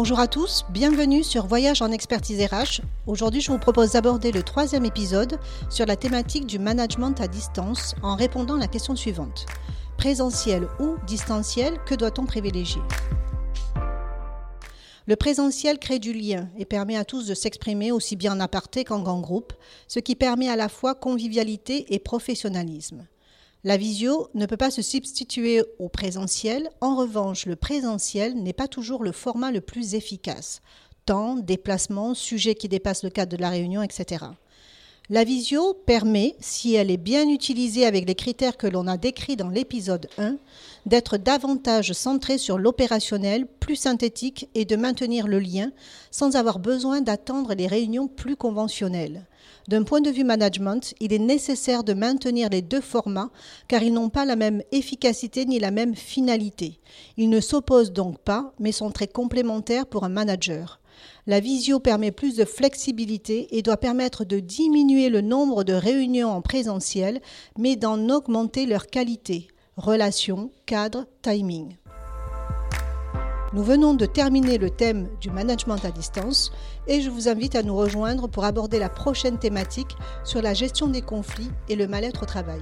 Bonjour à tous, bienvenue sur Voyage en expertise RH. Aujourd'hui, je vous propose d'aborder le troisième épisode sur la thématique du management à distance en répondant à la question suivante. Présentiel ou distanciel, que doit-on privilégier? Le présentiel crée du lien et permet à tous de s'exprimer aussi bien en aparté qu'en grand groupe, ce qui permet à la fois convivialité et professionnalisme. La visio ne peut pas se substituer au présentiel. En revanche, le présentiel n'est pas toujours le format le plus efficace. Temps, déplacement, sujet qui dépasse le cadre de la réunion, etc. La visio permet, si elle est bien utilisée avec les critères que l'on a décrits dans l'épisode 1, d'être davantage centrée sur l'opérationnel, plus synthétique et de maintenir le lien sans avoir besoin d'attendre les réunions plus conventionnelles. D'un point de vue management, il est nécessaire de maintenir les deux formats car ils n'ont pas la même efficacité ni la même finalité. Ils ne s'opposent donc pas, mais sont très complémentaires pour un manager. La visio permet plus de flexibilité et doit permettre de diminuer le nombre de réunions en présentiel, mais d'en augmenter leur qualité, relations, cadre, timing. Nous venons de terminer le thème du management à distance et je vous invite à nous rejoindre pour aborder la prochaine thématique sur la gestion des conflits et le mal-être au travail.